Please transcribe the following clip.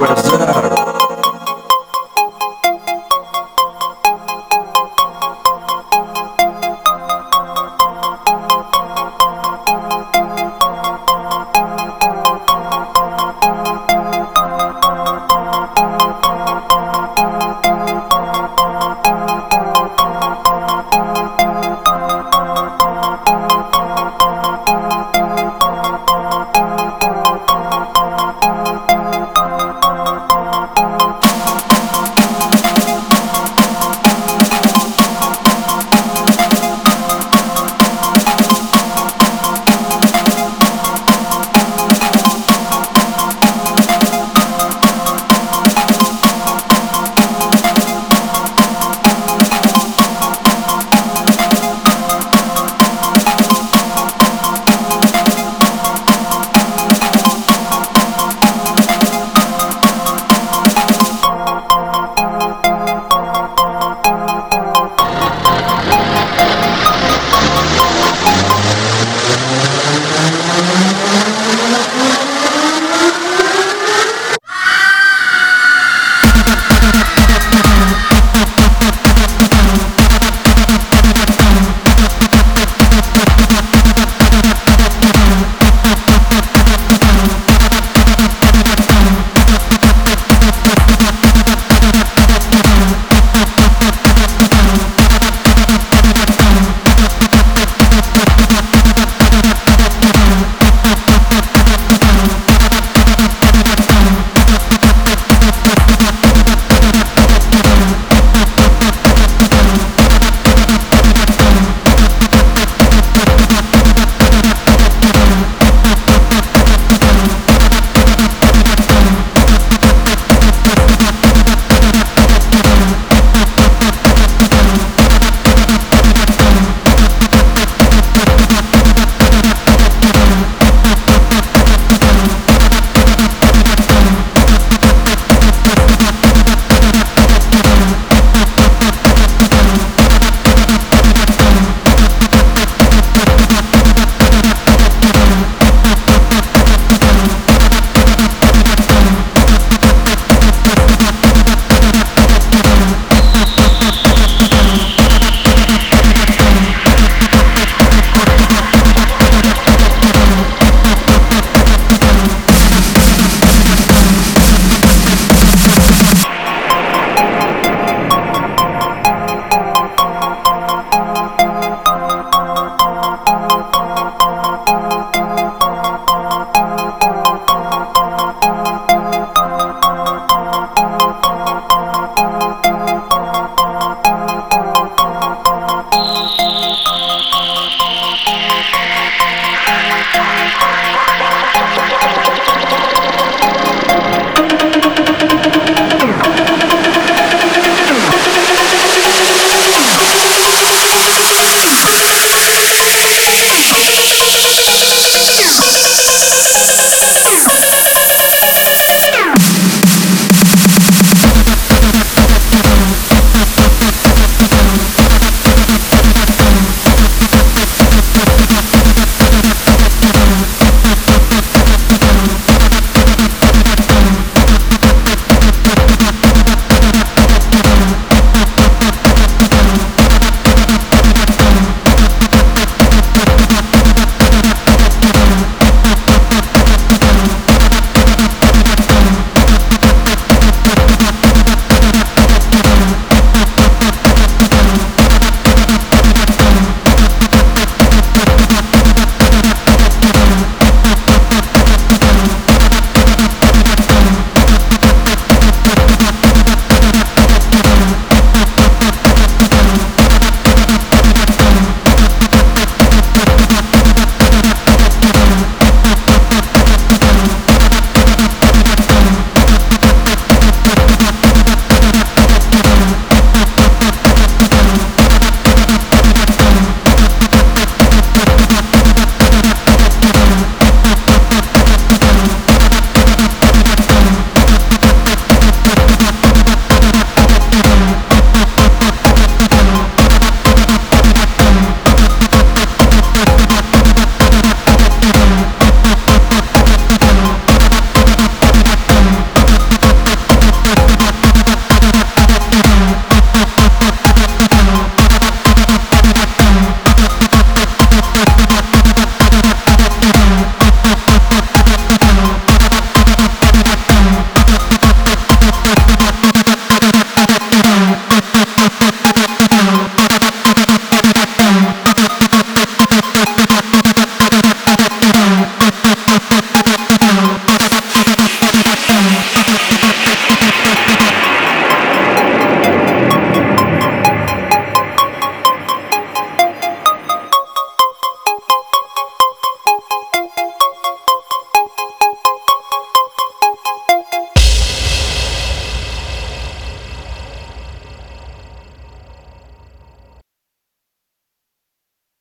reserve.